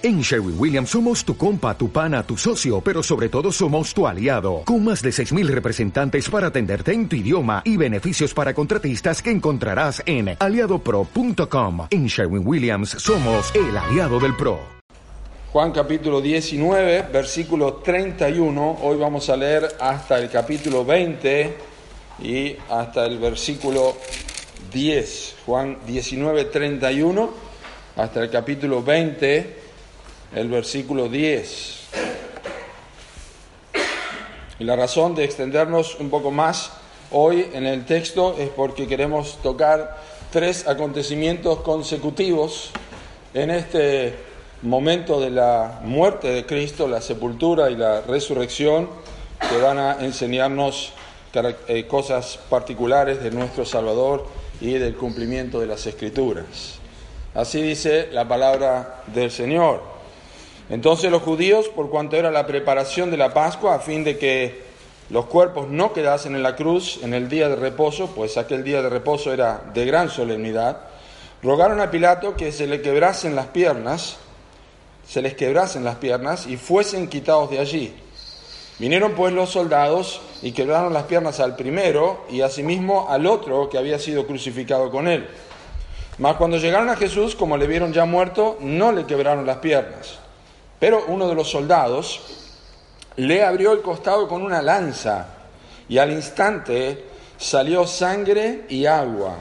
En Sherwin Williams somos tu compa, tu pana, tu socio, pero sobre todo somos tu aliado, con más de 6.000 representantes para atenderte en tu idioma y beneficios para contratistas que encontrarás en aliadopro.com. En Sherwin Williams somos el aliado del PRO. Juan capítulo 19, versículo 31, hoy vamos a leer hasta el capítulo 20 y hasta el versículo 10. Juan 19, 31 hasta el capítulo 20 el versículo 10. Y la razón de extendernos un poco más hoy en el texto es porque queremos tocar tres acontecimientos consecutivos en este momento de la muerte de Cristo, la sepultura y la resurrección, que van a enseñarnos eh, cosas particulares de nuestro Salvador y del cumplimiento de las Escrituras. Así dice la palabra del Señor. Entonces los judíos, por cuanto era la preparación de la Pascua, a fin de que los cuerpos no quedasen en la cruz en el día de reposo, pues aquel día de reposo era de gran solemnidad, rogaron a Pilato que se le quebrasen las piernas, se les quebrasen las piernas y fuesen quitados de allí. Vinieron pues los soldados y quebraron las piernas al primero y asimismo al otro que había sido crucificado con él. Mas cuando llegaron a Jesús, como le vieron ya muerto, no le quebraron las piernas. Pero uno de los soldados le abrió el costado con una lanza y al instante salió sangre y agua.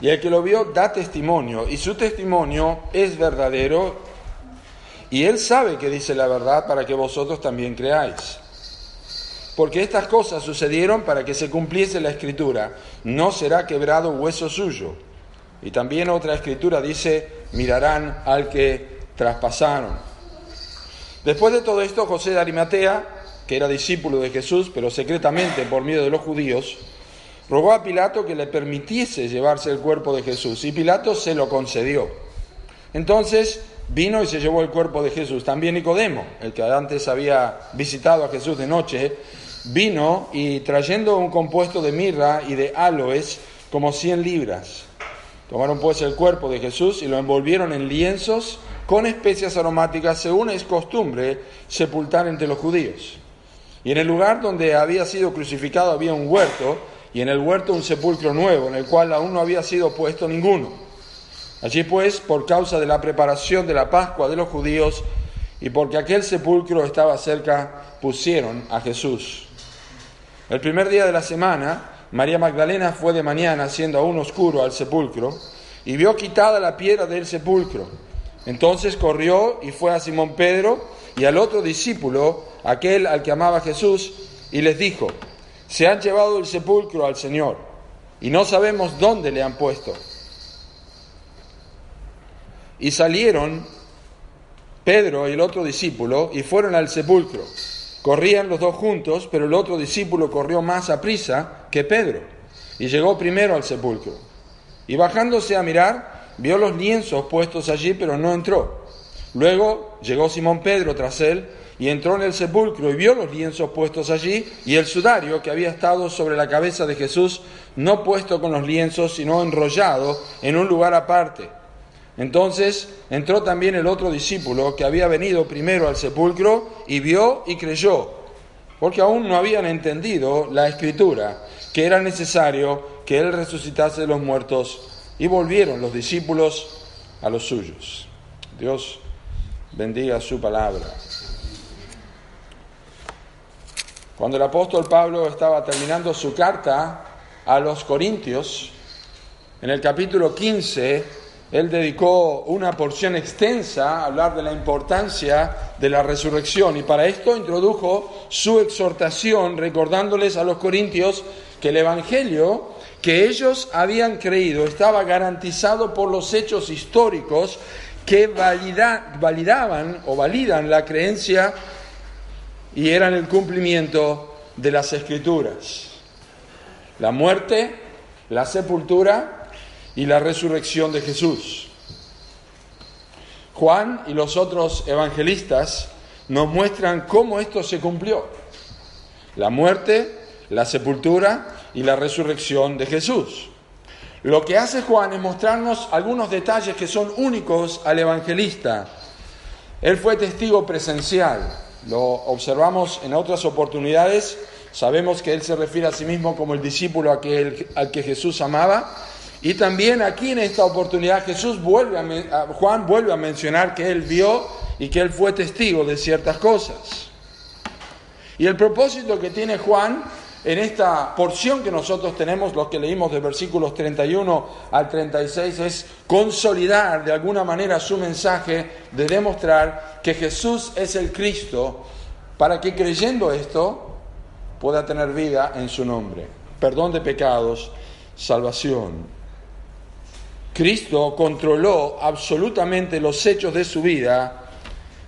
Y el que lo vio da testimonio y su testimonio es verdadero y él sabe que dice la verdad para que vosotros también creáis. Porque estas cosas sucedieron para que se cumpliese la escritura, no será quebrado hueso suyo. Y también otra escritura dice, mirarán al que traspasaron. Después de todo esto, José de Arimatea, que era discípulo de Jesús, pero secretamente por miedo de los judíos, rogó a Pilato que le permitiese llevarse el cuerpo de Jesús, y Pilato se lo concedió. Entonces vino y se llevó el cuerpo de Jesús. También Nicodemo, el que antes había visitado a Jesús de noche, vino y trayendo un compuesto de mirra y de aloes, como cien libras. Tomaron pues el cuerpo de Jesús y lo envolvieron en lienzos con especias aromáticas, según es costumbre sepultar entre los judíos. Y en el lugar donde había sido crucificado había un huerto, y en el huerto un sepulcro nuevo, en el cual aún no había sido puesto ninguno. Allí pues, por causa de la preparación de la Pascua de los judíos, y porque aquel sepulcro estaba cerca, pusieron a Jesús. El primer día de la semana, María Magdalena fue de mañana, siendo aún oscuro, al sepulcro, y vio quitada la piedra del sepulcro. Entonces corrió y fue a Simón Pedro y al otro discípulo, aquel al que amaba Jesús, y les dijo, se han llevado el sepulcro al Señor y no sabemos dónde le han puesto. Y salieron Pedro y el otro discípulo y fueron al sepulcro. Corrían los dos juntos, pero el otro discípulo corrió más a prisa que Pedro y llegó primero al sepulcro. Y bajándose a mirar, vio los lienzos puestos allí, pero no entró. Luego llegó Simón Pedro tras él y entró en el sepulcro y vio los lienzos puestos allí y el sudario que había estado sobre la cabeza de Jesús, no puesto con los lienzos, sino enrollado en un lugar aparte. Entonces entró también el otro discípulo que había venido primero al sepulcro y vio y creyó, porque aún no habían entendido la escritura, que era necesario que él resucitase de los muertos y volvieron los discípulos a los suyos. Dios bendiga su palabra. Cuando el apóstol Pablo estaba terminando su carta a los Corintios, en el capítulo 15, él dedicó una porción extensa a hablar de la importancia de la resurrección y para esto introdujo su exhortación recordándoles a los corintios que el Evangelio que ellos habían creído estaba garantizado por los hechos históricos que validaban o validan la creencia y eran el cumplimiento de las escrituras. La muerte, la sepultura y la resurrección de Jesús. Juan y los otros evangelistas nos muestran cómo esto se cumplió. La muerte, la sepultura y la resurrección de Jesús. Lo que hace Juan es mostrarnos algunos detalles que son únicos al evangelista. Él fue testigo presencial, lo observamos en otras oportunidades, sabemos que Él se refiere a sí mismo como el discípulo que, al que Jesús amaba, y también aquí en esta oportunidad Jesús vuelve a, Juan vuelve a mencionar que Él vio y que Él fue testigo de ciertas cosas. Y el propósito que tiene Juan en esta porción que nosotros tenemos, los que leímos de versículos 31 al 36, es consolidar de alguna manera su mensaje de demostrar que Jesús es el Cristo, para que creyendo esto pueda tener vida en su nombre, perdón de pecados, salvación. Cristo controló absolutamente los hechos de su vida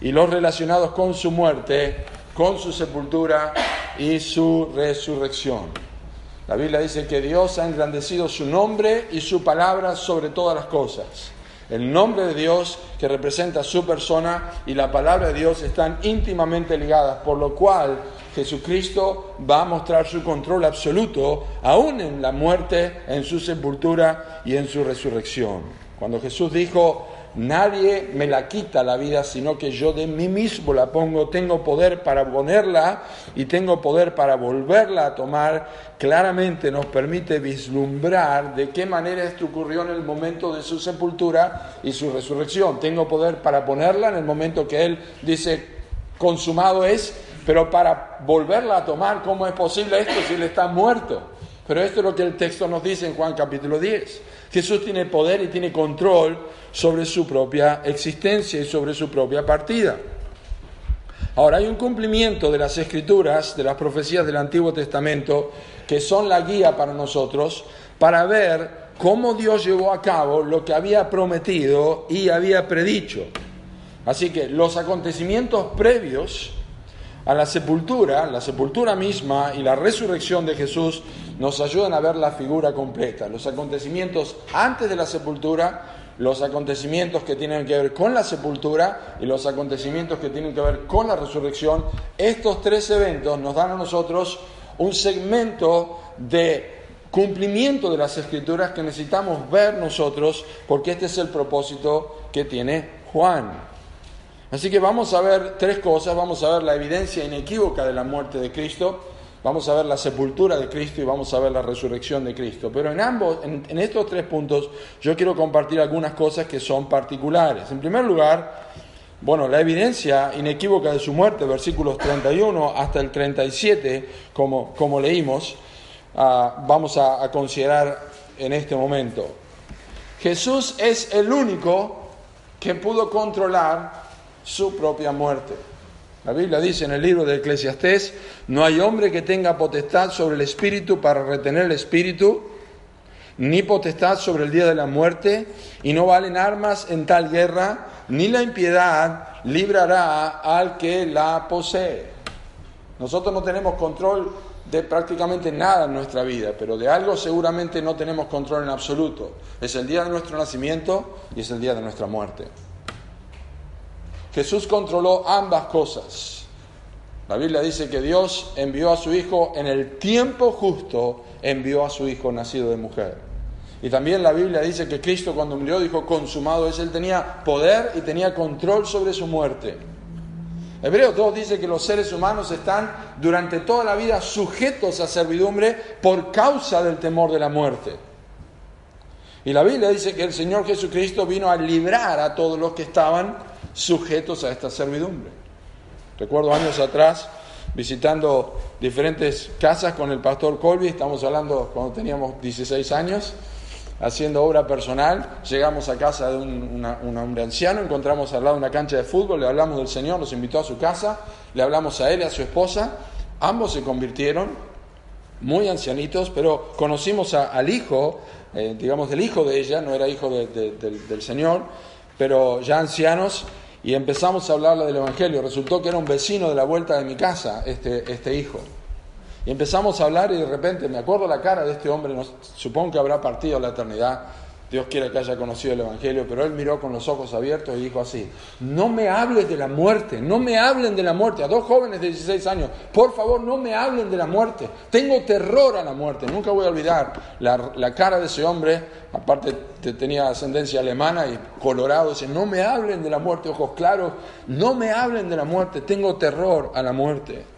y los relacionados con su muerte con su sepultura y su resurrección. La Biblia dice que Dios ha engrandecido su nombre y su palabra sobre todas las cosas. El nombre de Dios que representa su persona y la palabra de Dios están íntimamente ligadas, por lo cual Jesucristo va a mostrar su control absoluto aún en la muerte, en su sepultura y en su resurrección. Cuando Jesús dijo, Nadie me la quita la vida, sino que yo de mí mismo la pongo. Tengo poder para ponerla y tengo poder para volverla a tomar. Claramente nos permite vislumbrar de qué manera esto ocurrió en el momento de su sepultura y su resurrección. Tengo poder para ponerla en el momento que Él dice, consumado es, pero para volverla a tomar, ¿cómo es posible esto si Él está muerto? Pero esto es lo que el texto nos dice en Juan capítulo 10. Jesús tiene poder y tiene control sobre su propia existencia y sobre su propia partida. Ahora, hay un cumplimiento de las escrituras, de las profecías del Antiguo Testamento, que son la guía para nosotros para ver cómo Dios llevó a cabo lo que había prometido y había predicho. Así que los acontecimientos previos a la sepultura, la sepultura misma y la resurrección de Jesús nos ayudan a ver la figura completa. Los acontecimientos antes de la sepultura, los acontecimientos que tienen que ver con la sepultura y los acontecimientos que tienen que ver con la resurrección, estos tres eventos nos dan a nosotros un segmento de cumplimiento de las escrituras que necesitamos ver nosotros porque este es el propósito que tiene Juan. Así que vamos a ver tres cosas, vamos a ver la evidencia inequívoca de la muerte de Cristo, vamos a ver la sepultura de Cristo y vamos a ver la resurrección de Cristo. Pero en ambos, en, estos tres puntos, yo quiero compartir algunas cosas que son particulares. En primer lugar, bueno, la evidencia inequívoca de su muerte, versículos 31 hasta el 37, como, como leímos, ah, vamos a considerar en este momento. Jesús es el único que pudo controlar su propia muerte. La Biblia dice en el libro de Eclesiastés, no hay hombre que tenga potestad sobre el espíritu para retener el espíritu, ni potestad sobre el día de la muerte, y no valen armas en tal guerra, ni la impiedad librará al que la posee. Nosotros no tenemos control de prácticamente nada en nuestra vida, pero de algo seguramente no tenemos control en absoluto. Es el día de nuestro nacimiento y es el día de nuestra muerte. Jesús controló ambas cosas. La Biblia dice que Dios envió a su Hijo en el tiempo justo, envió a su Hijo nacido de mujer. Y también la Biblia dice que Cristo cuando murió dijo, consumado es, Él tenía poder y tenía control sobre su muerte. Hebreo 2 dice que los seres humanos están durante toda la vida sujetos a servidumbre por causa del temor de la muerte. Y la Biblia dice que el Señor Jesucristo vino a librar a todos los que estaban sujetos a esta servidumbre. Recuerdo años atrás visitando diferentes casas con el pastor Colby, estamos hablando cuando teníamos 16 años, haciendo obra personal, llegamos a casa de un, hombre anciano, encontramos al lado una cancha de fútbol, le hablamos del Señor, nos invitó a su casa, le hablamos a él y a su esposa, ambos se convirtieron, muy ancianitos, pero conocimos al hijo, eh, digamos del hijo de ella, no era hijo del Señor, pero ya ancianos, y empezamos a hablarle del Evangelio. Resultó que era un vecino de la vuelta de mi casa, este, este hijo. Y empezamos a hablar y de repente me acuerdo la cara de este hombre, supongo que habrá partido a la eternidad, Dios quiere que haya conocido el Evangelio, pero él miró con los ojos abiertos y dijo así, no me hables de la muerte, no me hablen de la muerte. A dos jóvenes de 16 años, por favor, no me hablen de la muerte. Tengo terror a la muerte. Nunca voy a olvidar la, cara de ese hombre, aparte tenía ascendencia alemana y colorado, dice, no me hablen de la muerte, ojos claros, no me hablen de la muerte, tengo terror a la muerte.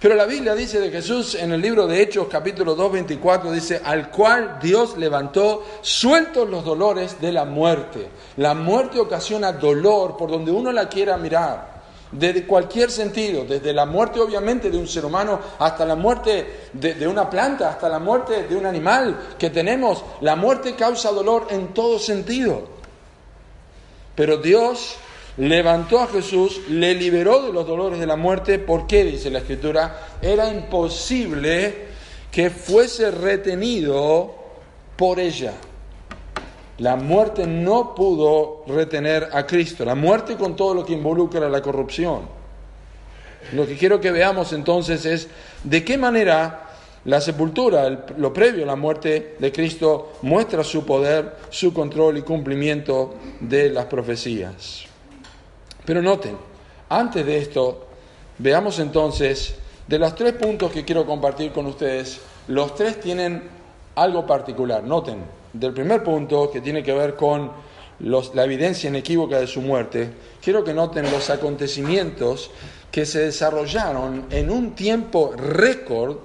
Pero la Biblia dice de Jesús en el libro de Hechos capítulo 2, 24, dice, al cual Dios levantó sueltos los dolores de la muerte. La muerte ocasiona dolor por donde uno la quiera mirar, desde cualquier sentido, desde la muerte obviamente de un ser humano hasta la muerte de, de una planta, hasta la muerte de un animal que tenemos. La muerte causa dolor en todo sentido. Pero Dios levantó a Jesús, le liberó de los dolores de la muerte. ¿Por qué? Dice la Escritura. Era imposible que fuese retenido por ella. La muerte no pudo retener a Cristo. La muerte con todo lo que involucra la corrupción. Lo que quiero que veamos entonces es de qué manera la sepultura, lo previo a la muerte de Cristo, muestra su poder, su control y cumplimiento de las profecías. Pero noten, antes de esto, veamos entonces, de los tres puntos que quiero compartir con ustedes, los tres tienen algo particular. Noten, del primer punto, que tiene que ver con la evidencia inequívoca de su muerte, quiero que noten los acontecimientos que se desarrollaron en un tiempo récord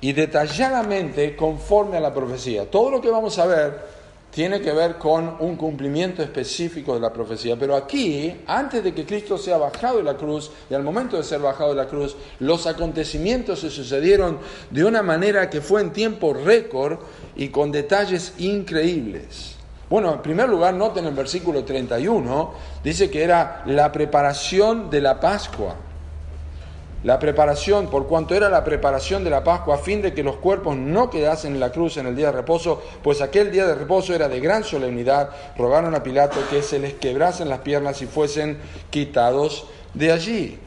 y detalladamente conforme a la profecía. Todo lo que vamos a ver tiene que ver con un cumplimiento específico de la profecía. Pero aquí, antes de que Cristo sea bajado de la cruz, y al momento de ser bajado de la cruz, los acontecimientos se sucedieron de una manera que fue en tiempo récord y con detalles increíbles. Bueno, en primer lugar, noten el versículo 31, dice que era la preparación de la Pascua la preparación, por cuanto era la preparación de la Pascua, a fin de que los cuerpos no quedasen en la cruz en el día de reposo, pues aquel día de reposo era de gran solemnidad, rogaron a Pilato que se les quebrasen las piernas y fuesen quitados de allí.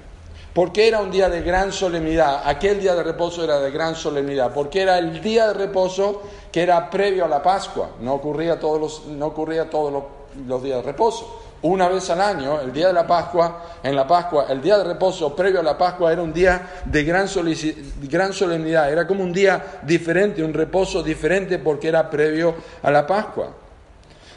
Porque era un día de gran solemnidad, aquel día de reposo era de gran solemnidad, porque era el día de reposo que era previo a la Pascua, no ocurría todos los, no ocurría todos los días de reposo una vez al año, el día de la Pascua, en la Pascua, el día de reposo previo a la Pascua era un día de gran, gran solemnidad, era como un día diferente, un reposo diferente porque era previo a la Pascua.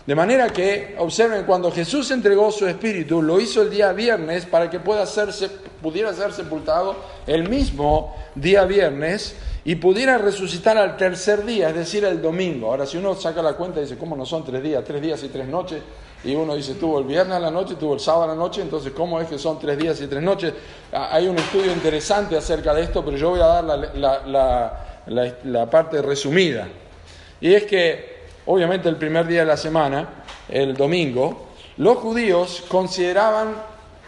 De manera que, observen, cuando Jesús entregó su espíritu, lo hizo el día viernes para que pueda hacerse, pudiera ser sepultado el mismo día viernes y pudiera resucitar al tercer día, es decir, el domingo. Ahora, si uno saca la cuenta y dice, ¿cómo no son tres días? Tres días y tres noches. Y uno dice, tuvo el viernes a la noche, tuvo el sábado a la noche, entonces, ¿cómo es que son tres días y tres noches? Ah, hay un estudio interesante acerca de esto, pero yo voy a dar la, la parte resumida. Y es que, obviamente, el primer día de la semana, el domingo, los judíos consideraban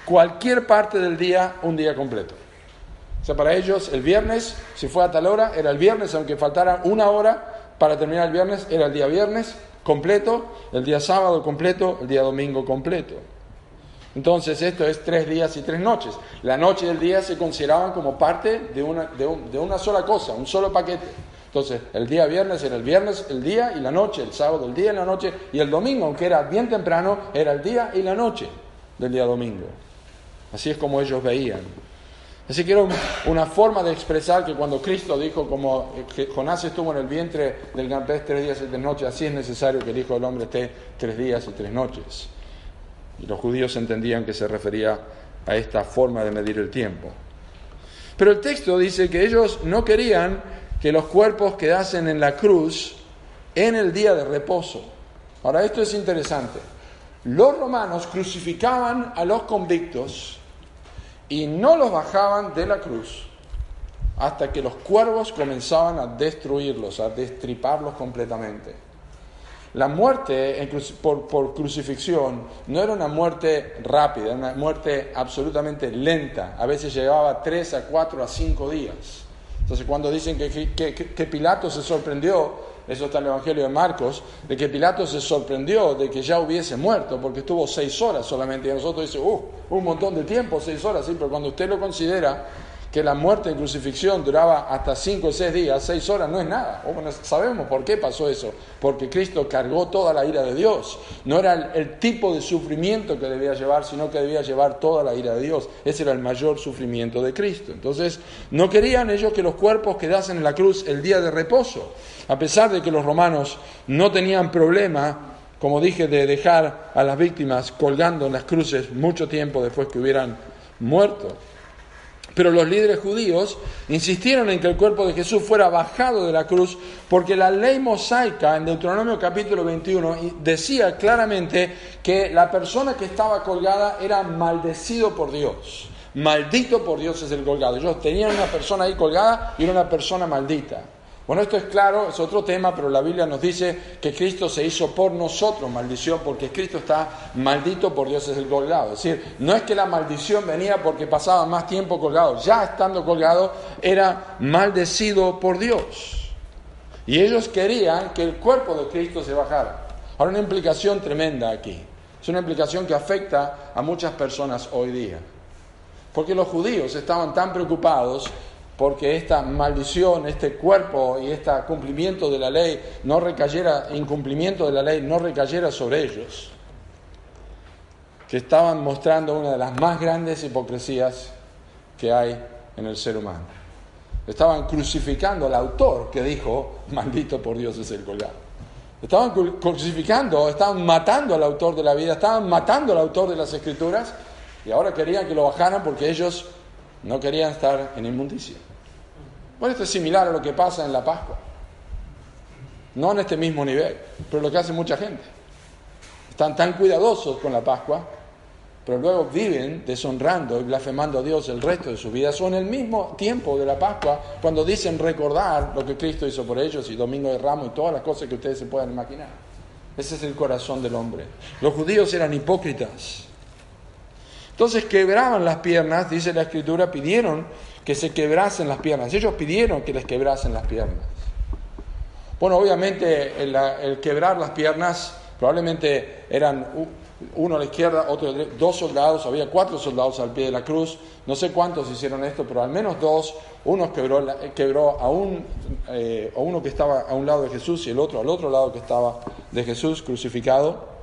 cualquier parte del día un día completo. O sea, para ellos el viernes, si fue a tal hora, era el viernes, aunque faltara una hora para terminar el viernes, era el día viernes completo, el día sábado completo, el día domingo completo. Entonces esto es tres días y tres noches. La noche y el día se consideraban como parte de una, de, una sola cosa, un solo paquete. Entonces el día viernes era el viernes, el día y la noche, el sábado el día y la noche, y el domingo, aunque era bien temprano, era el día y la noche del día domingo. Así es como ellos veían. Así que era una forma de expresar que cuando Cristo dijo, como Jonás estuvo en el vientre del gran pez tres días y tres noches, así es necesario que el Hijo del Hombre esté tres días y tres noches. Y los judíos entendían que se refería a esta forma de medir el tiempo. Pero el texto dice que ellos no querían que los cuerpos quedasen en la cruz en el día de reposo. Ahora, esto es interesante. Los romanos crucificaban a los convictos y no los bajaban de la cruz hasta que los cuervos comenzaban a destruirlos, a destriparlos completamente. La muerte por, por, crucifixión no era una muerte rápida, era una muerte absolutamente lenta. A veces llevaba tres a cuatro a cinco días. Entonces cuando dicen que, que, que Pilato se sorprendió eso está en el Evangelio de Marcos, de que Pilato se sorprendió de que ya hubiese muerto, porque estuvo seis horas solamente, y a nosotros dice, uh, un montón de tiempo, seis horas, sí, pero cuando usted lo considera que la muerte en crucifixión duraba hasta cinco o seis días, seis horas, no es nada. Sabemos por qué pasó eso, porque Cristo cargó toda la ira de Dios. No era el, tipo de sufrimiento que debía llevar, sino que debía llevar toda la ira de Dios. Ese era el mayor sufrimiento de Cristo. Entonces, no querían ellos que los cuerpos quedasen en la cruz el día de reposo, a pesar de que los romanos no tenían problema como dije, de dejar a las víctimas colgando en las cruces mucho tiempo después que hubieran muerto. Pero los líderes judíos insistieron en que el cuerpo de Jesús fuera bajado de la cruz porque la ley mosaica en Deuteronomio capítulo 21 decía claramente que la persona que estaba colgada era maldecido por Dios. Maldito por Dios es el colgado. Ellos tenían una persona ahí colgada y era una persona maldita. Bueno, esto es claro, es otro tema, pero la Biblia nos dice que Cristo se hizo por nosotros maldición, porque Cristo está maldito por Dios es el colgado. Es decir, no es que la maldición venía porque pasaba más tiempo colgado, ya estando colgado era maldecido por Dios. Y ellos querían que el cuerpo de Cristo se bajara. Ahora, una implicación tremenda aquí. Es una implicación que afecta a muchas personas hoy día. Porque los judíos estaban tan preocupados porque esta maldición, este cuerpo y este cumplimiento de la ley no recayera, incumplimiento de la ley no recayera sobre ellos, que estaban mostrando una de las más grandes hipocresías que hay en el ser humano. Estaban crucificando al autor que dijo, maldito por Dios es el colgado. Estaban crucificando, estaban matando al autor de la vida, estaban matando al autor de las escrituras y ahora querían que lo bajaran porque ellos no querían estar en inmundicia. Bueno, esto es similar a lo que pasa en la Pascua. No en este mismo nivel, pero lo que hace mucha gente. Están tan cuidadosos con la Pascua, pero luego viven deshonrando y blasfemando a Dios el resto de su vida. Son el mismo tiempo de la Pascua cuando dicen recordar lo que Cristo hizo por ellos y Domingo de Ramos y todas las cosas que ustedes se puedan imaginar. Ese es el corazón del hombre. Los judíos eran hipócritas. Entonces quebraban las piernas, dice la escritura, pidieron que se quebrasen las piernas. Ellos pidieron que les quebrasen las piernas. Bueno, obviamente el, quebrar las piernas probablemente eran uno a la izquierda, otro a la derecha, dos soldados, había cuatro soldados al pie de la cruz, no sé cuántos hicieron esto, pero al menos dos, uno quebró, a, un, eh, a uno que estaba a un lado de Jesús y el otro al otro lado que estaba de Jesús crucificado.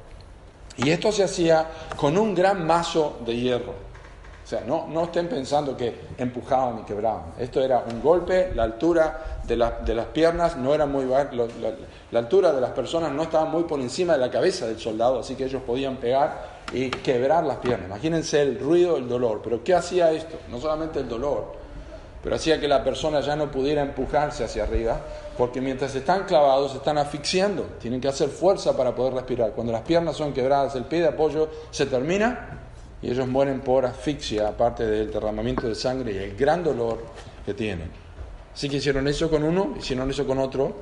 Y esto se hacía con un gran mazo de hierro. O sea, no, no estén pensando que empujaban y quebraban. Esto era un golpe, la altura de, de las piernas no era muy la, la, altura de las personas no estaba muy por encima de la cabeza del soldado, así que ellos podían pegar y quebrar las piernas. Imagínense el ruido, el dolor. Pero ¿qué hacía esto? No solamente el dolor, pero hacía que la persona ya no pudiera empujarse hacia arriba, porque mientras están clavados están asfixiando, tienen que hacer fuerza para poder respirar. Cuando las piernas son quebradas, el pie de apoyo se termina y ellos mueren por asfixia, aparte del derramamiento de sangre y el gran dolor que tienen. Así que hicieron eso con uno, hicieron eso con otro,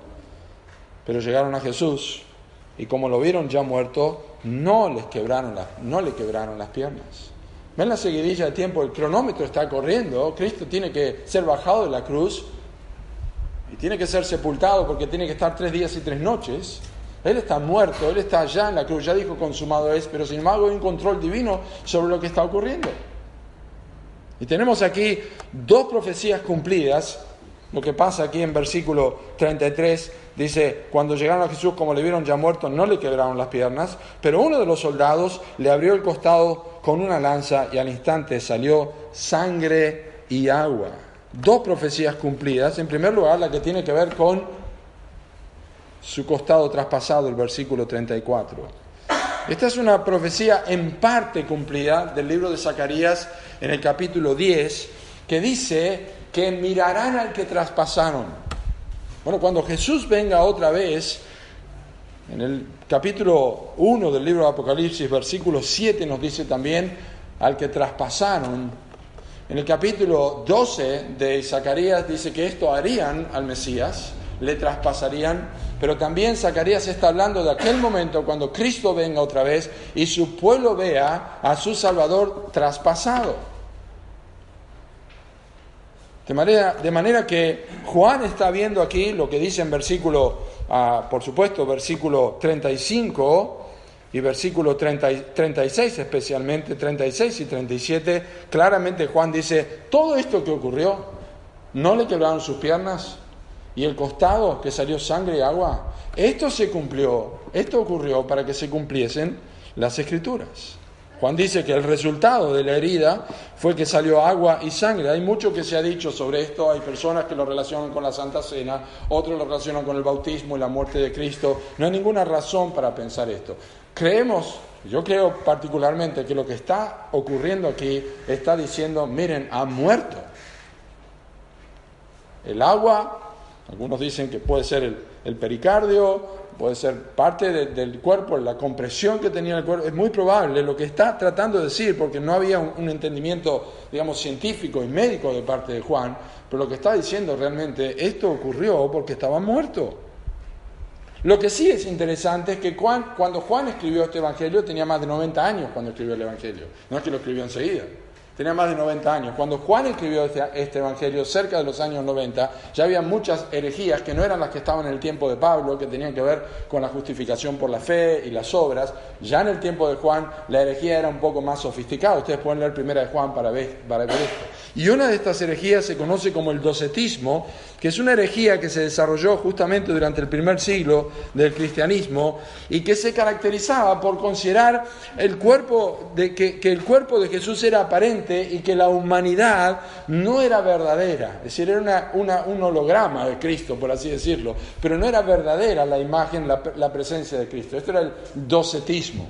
pero llegaron a Jesús y como lo vieron ya muerto, no les quebraron las, no le quebraron las piernas. Ven la seguidilla de tiempo, el cronómetro está corriendo, Cristo tiene que ser bajado de la cruz y tiene que ser sepultado porque tiene que estar tres días y tres noches. Él está muerto, Él está allá en la cruz, ya dijo consumado es, pero sin embargo hay un control divino sobre lo que está ocurriendo. Y tenemos aquí dos profecías cumplidas. Lo que pasa aquí en versículo 33 dice, cuando llegaron a Jesús como le vieron ya muerto, no le quebraron las piernas, pero uno de los soldados le abrió el costado con una lanza y al instante salió sangre y agua. Dos profecías cumplidas. En primer lugar, la que tiene que ver con su costado traspasado, el versículo 34. Esta es una profecía en parte cumplida del libro de Zacarías en el capítulo 10, que dice que mirarán al que traspasaron. Bueno, cuando Jesús venga otra vez, en el capítulo 1 del libro de Apocalipsis, versículo 7 nos dice también al que traspasaron. En el capítulo 12 de Zacarías dice que esto harían al Mesías, le traspasarían pero también Zacarías está hablando de aquel momento cuando Cristo venga otra vez y su pueblo vea a su Salvador traspasado. De manera, de manera que Juan está viendo aquí lo que dice en versículo, ah, por supuesto, versículo 35, y versículo 36 especialmente, 36 y 37, claramente Juan dice, todo esto que ocurrió, no le quebraron sus piernas y el costado que salió sangre y agua, esto se cumplió, esto ocurrió para que se cumpliesen las escrituras. Juan dice que el resultado de la herida fue que salió agua y sangre. Hay mucho que se ha dicho sobre esto, hay personas que lo relacionan con la Santa Cena, otros lo relacionan con el bautismo y la muerte de Cristo. No hay ninguna razón para pensar esto. Creemos, yo creo particularmente que lo que está ocurriendo aquí está diciendo, miren, ha muerto. El agua, algunos dicen que puede ser el, pericardio, puede ser parte del cuerpo, la compresión que tenía el cuerpo, es muy probable lo que está tratando de decir, porque no había un, entendimiento, digamos, científico y médico de parte de Juan, pero lo que está diciendo realmente, esto ocurrió porque estaba muerto. Lo que sí es interesante es que cuando Juan escribió este Evangelio tenía más de 90 años cuando escribió el Evangelio. No es que lo escribió enseguida. Tenía más de 90 años. Cuando Juan escribió este, este, Evangelio, cerca de los años 90, ya había muchas herejías que no eran las que estaban en el tiempo de Pablo, que tenían que ver con la justificación por la fe y las obras. Ya en el tiempo de Juan, la herejía era un poco más sofisticada. Ustedes pueden leer primera de Juan para ver, para ver esto. Y una de estas herejías se conoce como el docetismo, que es una herejía que se desarrolló justamente durante el primer siglo del cristianismo y que se caracterizaba por considerar el cuerpo de, que, el cuerpo de Jesús era aparente y que la humanidad no era verdadera, es decir, era un holograma de Cristo, por así decirlo, pero no era verdadera la imagen, la, la presencia de Cristo. Esto era el docetismo.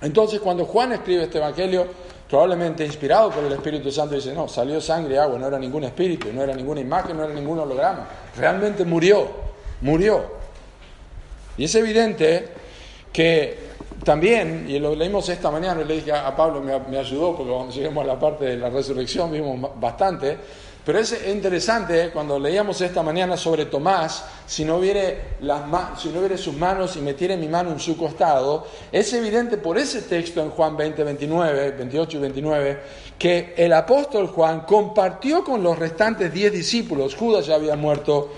Entonces, cuando Juan escribe este Evangelio, probablemente inspirado por el Espíritu Santo, dice, no, salió sangre y agua, no era ningún espíritu, no era ninguna imagen, no era ningún holograma. Realmente murió, murió. Y es evidente que también, y lo leímos esta mañana, le dije a Pablo, me, me ayudó, porque cuando lleguemos a la parte de la resurrección vimos bastante, pero es interesante cuando leíamos esta mañana sobre Tomás, si no hubiere sus manos y metiere mi mano en su costado, es evidente por ese texto en Juan 20, 29, 28 y 29, que el apóstol Juan compartió con los restantes diez discípulos, Judas ya había muerto,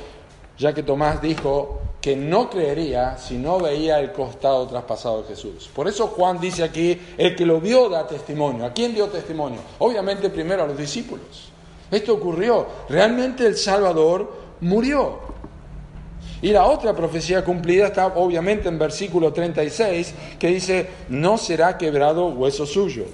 ya que Tomás dijo que no creería si no veía el costado traspasado de Jesús. Por eso Juan dice aquí, el que lo vio da testimonio. ¿A quién dio testimonio? Obviamente primero a los discípulos. Esto ocurrió. Realmente el Salvador murió. Y la otra profecía cumplida está obviamente en versículo 36, que dice, no será quebrado hueso suyo.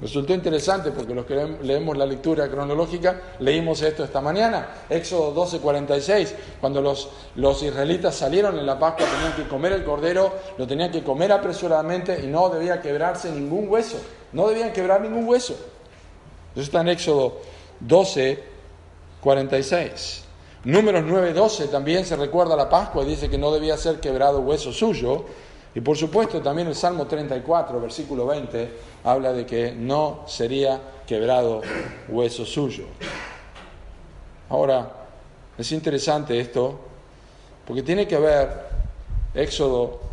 Resultó interesante porque los que leemos la lectura cronológica, leímos esto esta mañana, Éxodo 12, 46, cuando los, los israelitas salieron en la Pascua, tenían que comer el cordero, lo tenían que comer apresuradamente y no debía quebrarse ningún hueso, no debían quebrar ningún hueso. Eso está en Éxodo 12, 46. Números 9, 12 también se recuerda la Pascua y dice que no debía ser quebrado hueso suyo. Y por supuesto también el Salmo 34, versículo 20, habla de que no sería quebrado hueso suyo. Ahora, es interesante esto, porque tiene que ver Éxodo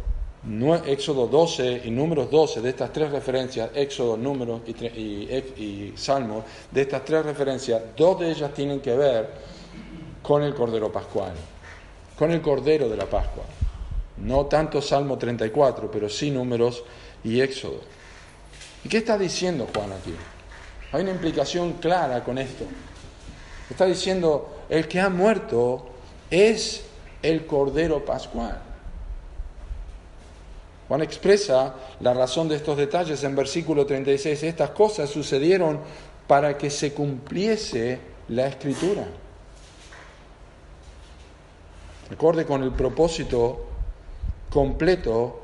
Éxodo 12 y Números 12, de estas tres referencias, Éxodo, Números y, y, Salmo, de estas tres referencias, dos de ellas tienen que ver con el Cordero Pascual, con el Cordero de la Pascua. No tanto Salmo 34, pero sí Números y Éxodo. ¿Y qué está diciendo Juan aquí? Hay una implicación clara con esto. Está diciendo, el que ha muerto es el Cordero Pascual. Juan expresa la razón de estos detalles en versículo 36. Estas cosas sucedieron para que se cumpliese la escritura. Recorde con el propósito completo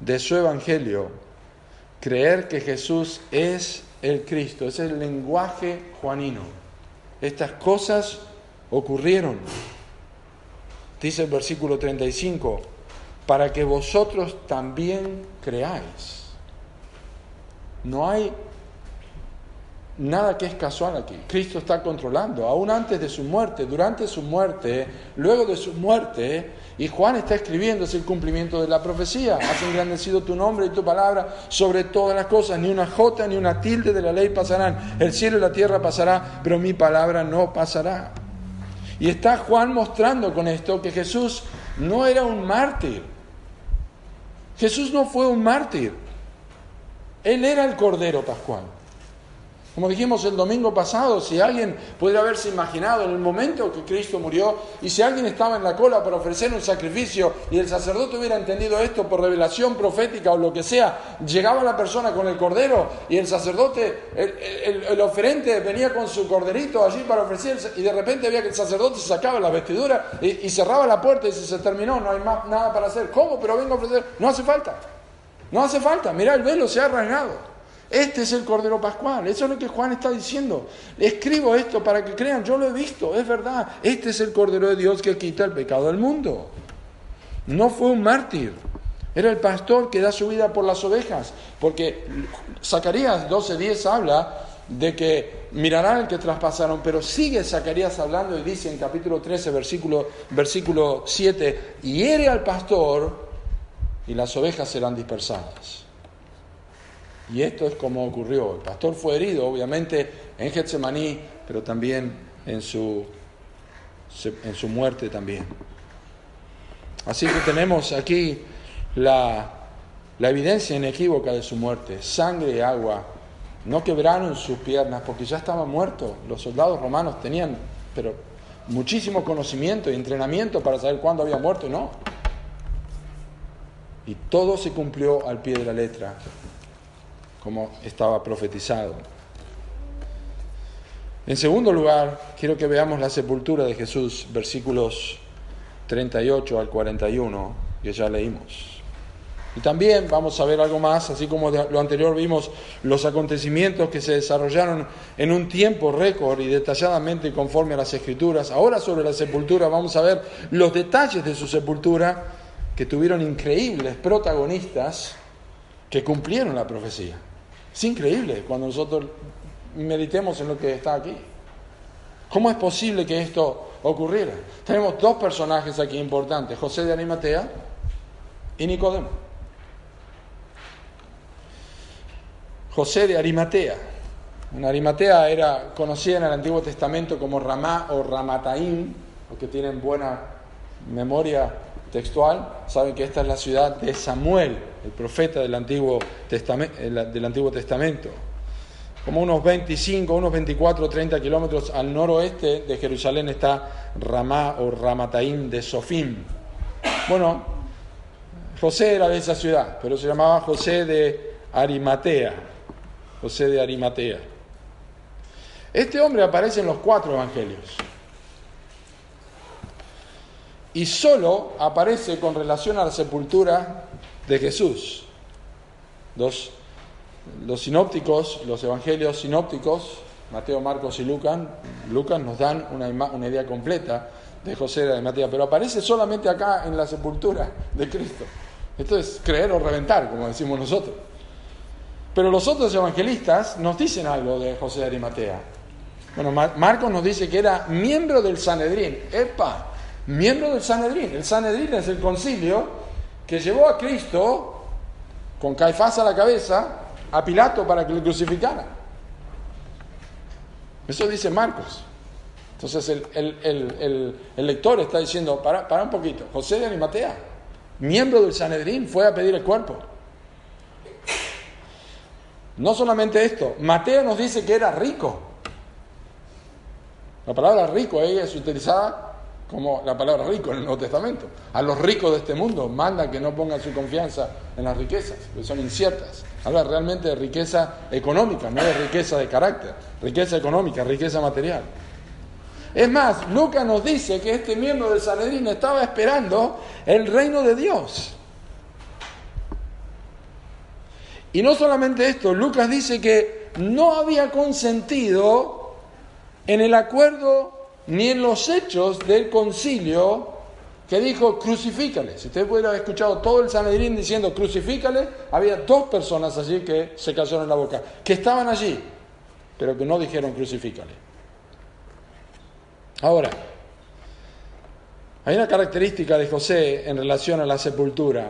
de su evangelio, creer que Jesús es el Cristo, es el lenguaje juanino. Estas cosas ocurrieron. Dice el versículo 35, para que vosotros también creáis. No hay nada que es casual aquí. Cristo está controlando, aún antes de su muerte, durante su muerte, luego de su muerte, y Juan está escribiendo, es el cumplimiento de la profecía. Has engrandecido tu nombre y tu palabra sobre todas las cosas. Ni una jota ni una tilde de la ley pasarán. El cielo y la tierra pasará, pero mi palabra no pasará. Y está Juan mostrando con esto que Jesús no era un mártir. Jesús no fue un mártir. Él era el Cordero Pascual. Como dijimos el domingo pasado, si alguien pudiera haberse imaginado en el momento que Cristo murió y si alguien estaba en la cola para ofrecer un sacrificio y el sacerdote hubiera entendido esto por revelación profética o lo que sea, llegaba la persona con el cordero y el sacerdote, el, oferente venía con su corderito allí para ofrecer y de repente veía que el sacerdote sacaba la vestidura y, cerraba la puerta y se terminó, no hay más nada para hacer. ¿Cómo? Pero vengo a ofrecer. No hace falta. No hace falta. Mira, el velo se ha rasgado. Este es el Cordero Pascual, eso es lo que Juan está diciendo. Escribo esto para que crean, yo lo he visto, es verdad. Este es el Cordero de Dios que quita el pecado del mundo. No fue un mártir, era el pastor que da su vida por las ovejas, porque Zacarías 12:10 habla de que mirarán al que traspasaron, pero sigue Zacarías hablando y dice en capítulo 13, versículo, versículo 7, y hiere al pastor y las ovejas serán dispersadas. Y esto es como ocurrió. El pastor fue herido, obviamente, en Getsemaní, pero también en su, en su muerte también. Así que tenemos aquí la, la evidencia inequívoca de su muerte. Sangre y agua. No quebraron sus piernas porque ya estaba muerto. Los soldados romanos tenían, pero muchísimo conocimiento y entrenamiento para saber cuándo había muerto no. Y todo se cumplió al pie de la letra como estaba profetizado. En segundo lugar, quiero que veamos la sepultura de Jesús, versículos 38 al 41, que ya leímos. Y también vamos a ver algo más, así como lo anterior vimos los acontecimientos que se desarrollaron en un tiempo récord y detalladamente conforme a las escrituras. Ahora sobre la sepultura vamos a ver los detalles de su sepultura que tuvieron increíbles protagonistas que cumplieron la profecía. Es increíble cuando nosotros meditemos en lo que está aquí. ¿Cómo es posible que esto ocurriera? Tenemos dos personajes aquí importantes, José de Arimatea y Nicodemo. José de Arimatea. En Arimatea era conocida en el Antiguo Testamento como Ramá o Ramataim, porque tienen buena memoria textual, saben que esta es la ciudad de Samuel, el profeta del Antiguo, Testamento, del Antiguo Testamento. Como unos 25, unos 24, 30 kilómetros al noroeste de Jerusalén está Ramá o Ramataim de Sofim. Bueno, José era de esa ciudad, pero se llamaba José de Arimatea. José de Arimatea. Este hombre aparece en los cuatro evangelios y solo aparece con relación a la sepultura de Jesús. Los, sinópticos, los evangelios sinópticos, Mateo, Marcos y Lucas, Lucas nos dan una, idea completa de José de Mateo, pero aparece solamente acá en la sepultura de Cristo. Esto es creer o reventar, como decimos nosotros. Pero los otros evangelistas nos dicen algo de José de Arimatea. Bueno, Marcos nos dice que era miembro del Sanedrín. ¡Epa! Miembro del Sanedrín. El Sanedrín es el concilio que llevó a Cristo, con Caifás a la cabeza, a Pilato para que lo crucificara. Eso dice Marcos. Entonces el, lector está diciendo, para, para un poquito, José de Arimatea, miembro del Sanedrín, fue a pedir el cuerpo. No solamente esto, Mateo nos dice que era rico. La palabra rico ahí es utilizada como la palabra rico en el Nuevo Testamento. A los ricos de este mundo manda que no pongan su confianza en las riquezas, que son inciertas. Habla realmente de riqueza económica, no de riqueza de carácter, riqueza económica, riqueza material. Es más, Lucas nos dice que este miembro del Sanedrín estaba esperando el reino de Dios. Y no solamente esto, Lucas dice que no había consentido en el acuerdo ni en los hechos del concilio que dijo crucifícale. Si usted hubiera escuchado todo el Sanedrín diciendo crucifícale, había dos personas allí que se en la boca, que estaban allí, pero que no dijeron crucifícale. Ahora, hay una característica de José en relación a la sepultura.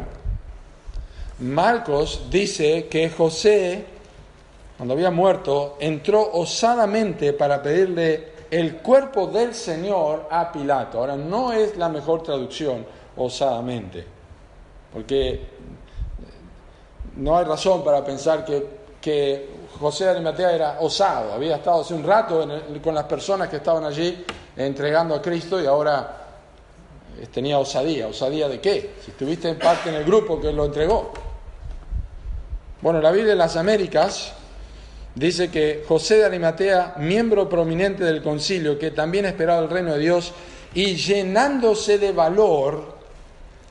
Marcos dice que José, cuando había muerto, entró osadamente para pedirle el cuerpo del Señor a Pilato. Ahora, no es la mejor traducción, osadamente, porque no hay razón para pensar que, que José de Arimatea era osado, había estado hace un rato con las personas que estaban allí entregando a Cristo y ahora eh, tenía osadía. ¿Osadía de qué? Si estuviste en parte en el grupo que lo entregó. Bueno, la Biblia de las Américas dice que José de Arimatea, miembro prominente del concilio, que también esperaba el reino de Dios, y llenándose de valor,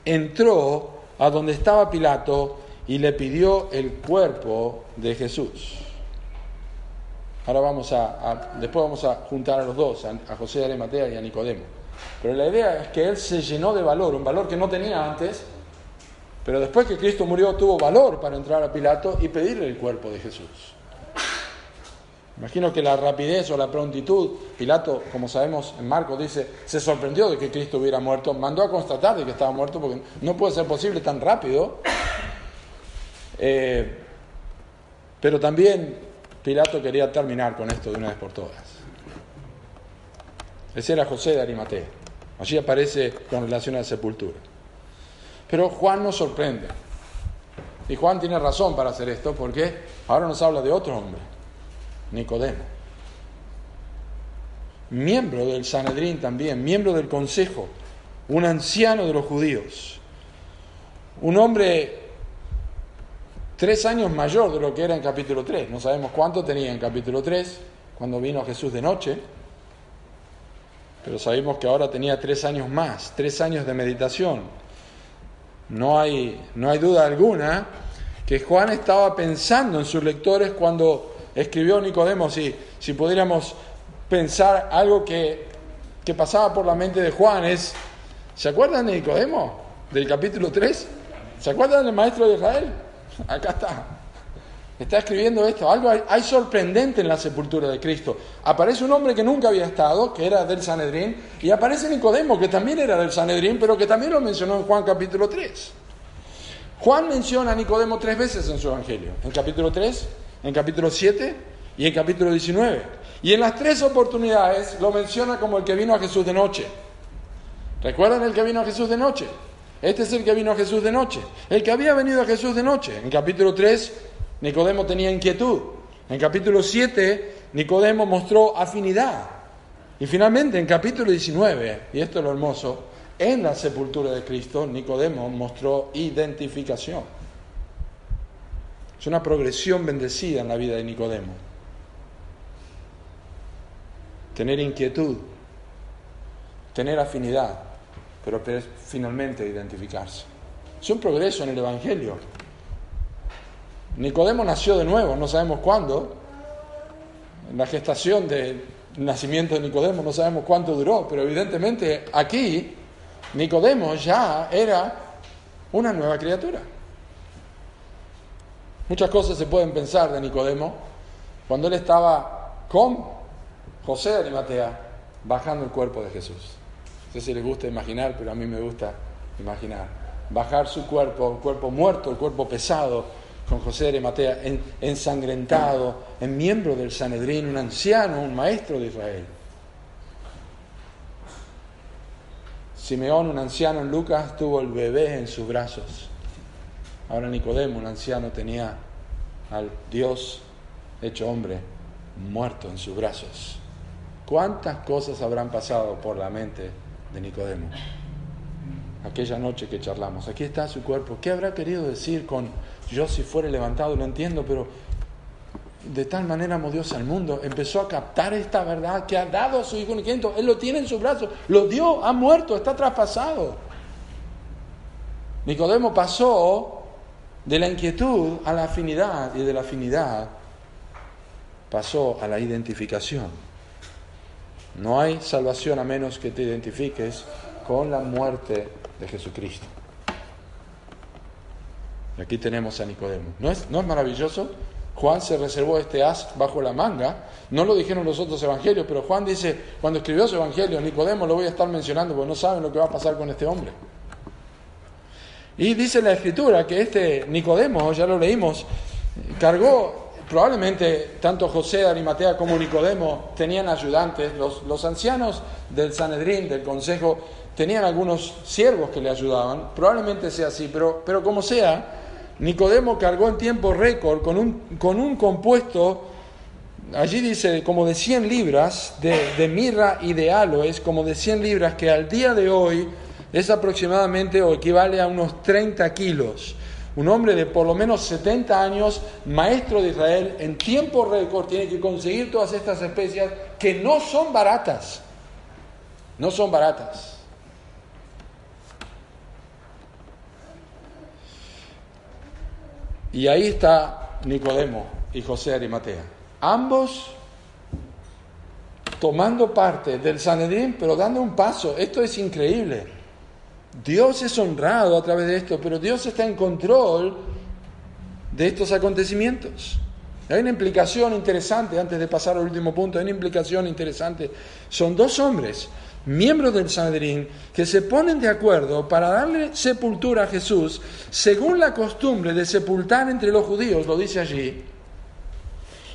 entró a donde estaba Pilato y le pidió el cuerpo de Jesús. Ahora vamos a, después vamos a juntar a los dos, a, José de Arimatea y a Nicodemo. Pero la idea es que él se llenó de valor, un valor que no tenía antes, pero después que Cristo murió tuvo valor para entrar a Pilato y pedirle el cuerpo de Jesús. Imagino que la rapidez o la prontitud, Pilato, como sabemos en Marcos, dice, se sorprendió de que Cristo hubiera muerto, mandó a constatar de que estaba muerto porque no puede ser posible tan rápido. Eh, pero también Pilato quería terminar con esto de una vez por todas. Ese era José de Arimatea. Allí aparece con relación a la sepultura. Pero Juan nos sorprende. Y Juan tiene razón para hacer esto porque ahora nos habla de otro hombre, Nicodemo. Miembro del Sanedrín también, miembro del consejo, un anciano de los judíos. Un hombre tres años mayor de lo que era en capítulo 3. No sabemos cuánto tenía en capítulo 3, cuando vino Jesús de noche, pero sabemos que ahora tenía tres años más, tres años de meditación, no hay, no hay duda alguna que Juan estaba pensando en sus lectores cuando escribió Nicodemo, si, si pudiéramos pensar algo que, que pasaba por la mente de Juan es, ¿se acuerdan de Nicodemo? Del capítulo 3? ¿Se acuerdan del maestro de Israel? Acá está está escribiendo esto. Algo hay, sorprendente en la sepultura de Cristo. Aparece un hombre que nunca había estado, que era del Sanedrín, y aparece Nicodemo, que también era del Sanedrín, pero que también lo mencionó en Juan capítulo 3. Juan menciona a Nicodemo tres veces en su Evangelio. En capítulo 3, en capítulo 7 y en capítulo 19. Y en las tres oportunidades lo menciona como el que vino a Jesús de noche. ¿Recuerdan el que vino a Jesús de noche? Este es el que vino a Jesús de noche. El que había venido a Jesús de noche. En capítulo 3 Nicodemo tenía inquietud. En capítulo 7, Nicodemo mostró afinidad. Y finalmente, en capítulo 19, y esto es lo hermoso, en la sepultura de Cristo, Nicodemo mostró identificación. Es una progresión bendecida en la vida de Nicodemo. Tener inquietud, tener afinidad, pero finalmente identificarse. Es un progreso en el Evangelio. Nicodemo nació de nuevo, no sabemos cuándo. En la gestación del nacimiento de Nicodemo no sabemos cuánto duró, pero evidentemente aquí Nicodemo ya era una nueva criatura. Muchas cosas se pueden pensar de Nicodemo cuando él estaba con José de Arimatea bajando el cuerpo de Jesús. No sé si les gusta imaginar, pero a mí me gusta imaginar. Bajar su cuerpo, el cuerpo muerto, el cuerpo pesado, con José de Arimatea, ensangrentado, en miembro del Sanedrín, un anciano, un maestro de Israel. Simeón, un anciano en Lucas, tuvo el bebé en sus brazos. Ahora Nicodemo, un anciano, tenía al Dios hecho hombre muerto en sus brazos. ¿Cuántas cosas habrán pasado por la mente de Nicodemo? Aquella noche que charlamos, aquí está su cuerpo. ¿Qué habrá querido decir con yo si fuera levantado, lo entiendo, pero de tal manera amó Dios al mundo, empezó a captar esta verdad que ha dado a su Hijo unigénito, Él lo tiene en su brazo, lo dio, ha muerto, está traspasado. Nicodemo pasó de la inquietud a la afinidad y de la afinidad pasó a la identificación. No hay salvación a menos que te identifiques con la muerte de Jesucristo. Y aquí tenemos a Nicodemo. ¿No es, ¿No es maravilloso? Juan se reservó este as bajo la manga. No lo dijeron los otros evangelios, pero Juan dice, cuando escribió su evangelio, Nicodemo lo voy a estar mencionando porque no saben lo que va a pasar con este hombre. Y dice la escritura que este Nicodemo, ya lo leímos, cargó, probablemente tanto José de Arimatea como Nicodemo tenían ayudantes, los, los ancianos del Sanedrín, del consejo, tenían algunos siervos que le ayudaban, probablemente sea así, pero, pero como sea, Nicodemo cargó en tiempo récord con un, con un compuesto, allí dice como de 100 libras de, de mirra y de aloes, como de 100 libras, que al día de hoy es aproximadamente o equivale a unos 30 kilos. Un hombre de por lo menos 70 años, maestro de Israel, en tiempo récord tiene que conseguir todas estas especias que no son baratas. No son baratas. Y ahí está Nicodemo y José Arimatea. Ambos tomando parte del Sanedrín, pero dando un paso. Esto es increíble. Dios es honrado a través de esto, pero Dios está en control de estos acontecimientos. Hay una implicación interesante, antes de pasar al último punto, hay una implicación interesante. Son dos hombres, miembros del Sanedrín, que se ponen de acuerdo para darle sepultura a Jesús según la costumbre de sepultar entre los judíos, lo dice allí.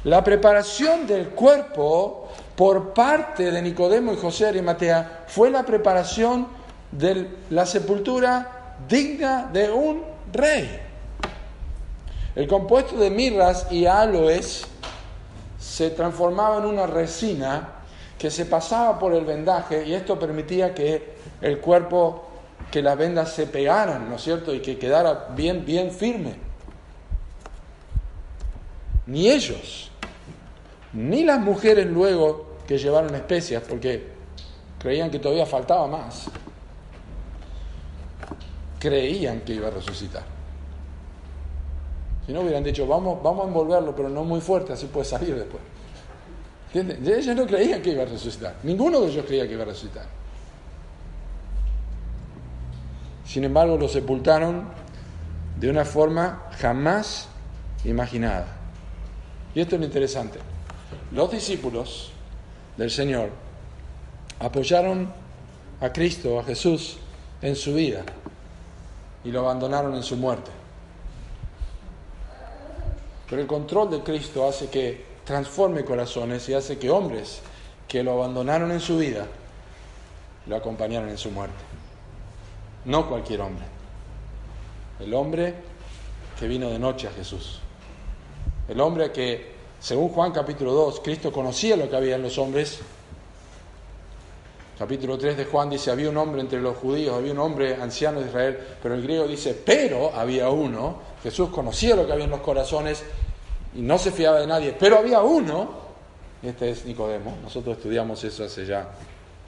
La preparación del cuerpo por parte de Nicodemo y José Arimatea fue la preparación de la sepultura digna de un rey. El compuesto de mirras y aloes se transformaba en una resina que se pasaba por el vendaje y esto permitía que el cuerpo, que las vendas se pegaran, ¿no es cierto? Y que quedara bien, bien firme. Ni ellos, ni las mujeres luego que llevaron especias, porque creían que todavía faltaba más, creían que iba a resucitar. Si no hubieran dicho, vamos, vamos a envolverlo, pero no muy fuerte, así puede salir después. ¿Entienden? Ellos no creían que iba a resucitar. Ninguno de ellos creía que iba a resucitar. Sin embargo, lo sepultaron de una forma jamás imaginada. Y esto es lo interesante. Los discípulos del Señor apoyaron a Cristo, a Jesús, en su vida y lo abandonaron en su muerte. Pero el control de Cristo hace que transforme corazones y hace que hombres que lo abandonaron en su vida lo acompañaron en su muerte. No cualquier hombre. El hombre que vino de noche a Jesús. El hombre que, según Juan capítulo 2, Cristo conocía lo que había en los hombres Capítulo 3 de Juan dice, había un hombre entre los judíos, había un hombre anciano de Israel, pero el griego dice, pero había uno, Jesús conocía lo que había en los corazones y no se fiaba de nadie, pero había uno, este es Nicodemo, nosotros estudiamos eso hace ya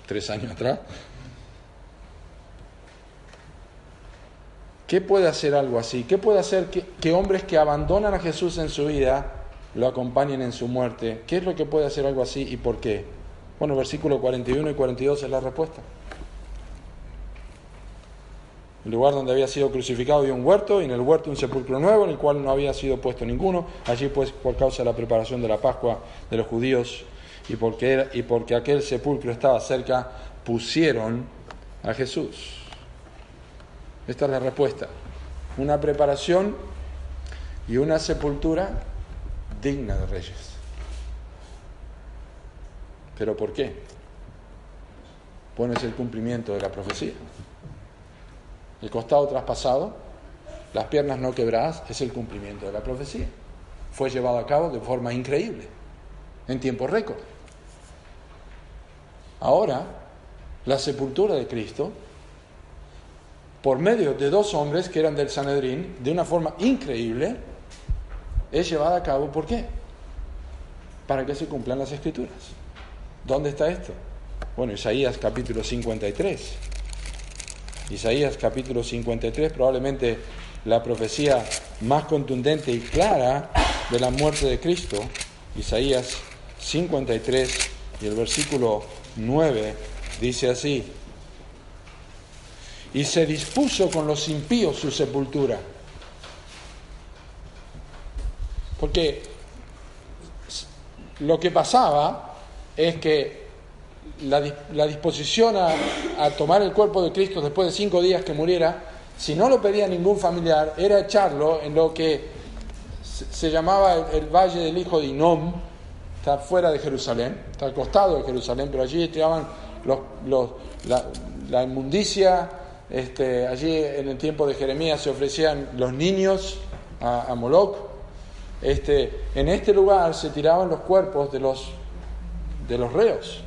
tres años atrás. ¿Qué puede hacer algo así? ¿Qué puede hacer que, que hombres que abandonan a Jesús en su vida lo acompañen en su muerte? ¿Qué es lo que puede hacer algo así y por qué? Bueno, versículo 41 y 42 es la respuesta. El lugar donde había sido crucificado había un huerto y en el huerto un sepulcro nuevo en el cual no había sido puesto ninguno. Allí pues por causa de la preparación de la Pascua de los judíos y porque, y porque aquel sepulcro estaba cerca, pusieron a Jesús. Esta es la respuesta. Una preparación y una sepultura digna de reyes. ¿Pero por qué? Bueno, es el cumplimiento de la profecía. El costado traspasado, las piernas no quebradas, es el cumplimiento de la profecía. Fue llevado a cabo de forma increíble, en tiempo récord. Ahora, la sepultura de Cristo, por medio de dos hombres que eran del Sanedrín, de una forma increíble, es llevada a cabo, ¿por qué? Para que se cumplan las escrituras. ¿Dónde está esto? Bueno, Isaías capítulo 53. Isaías capítulo 53, probablemente la profecía más contundente y clara de la muerte de Cristo. Isaías 53 y el versículo 9 dice así. Y se dispuso con los impíos su sepultura. Porque lo que pasaba es que la, disposición a, tomar el cuerpo de Cristo después de cinco días que muriera, si no lo pedía ningún familiar, era echarlo en lo que se, llamaba el, Valle del Hijo de Inom, está fuera de Jerusalén, está al costado de Jerusalén, pero allí tiraban la, inmundicia, este, allí en el tiempo de Jeremías se ofrecían los niños a, Moloch. Este, en este lugar se tiraban los cuerpos de los, de los reos.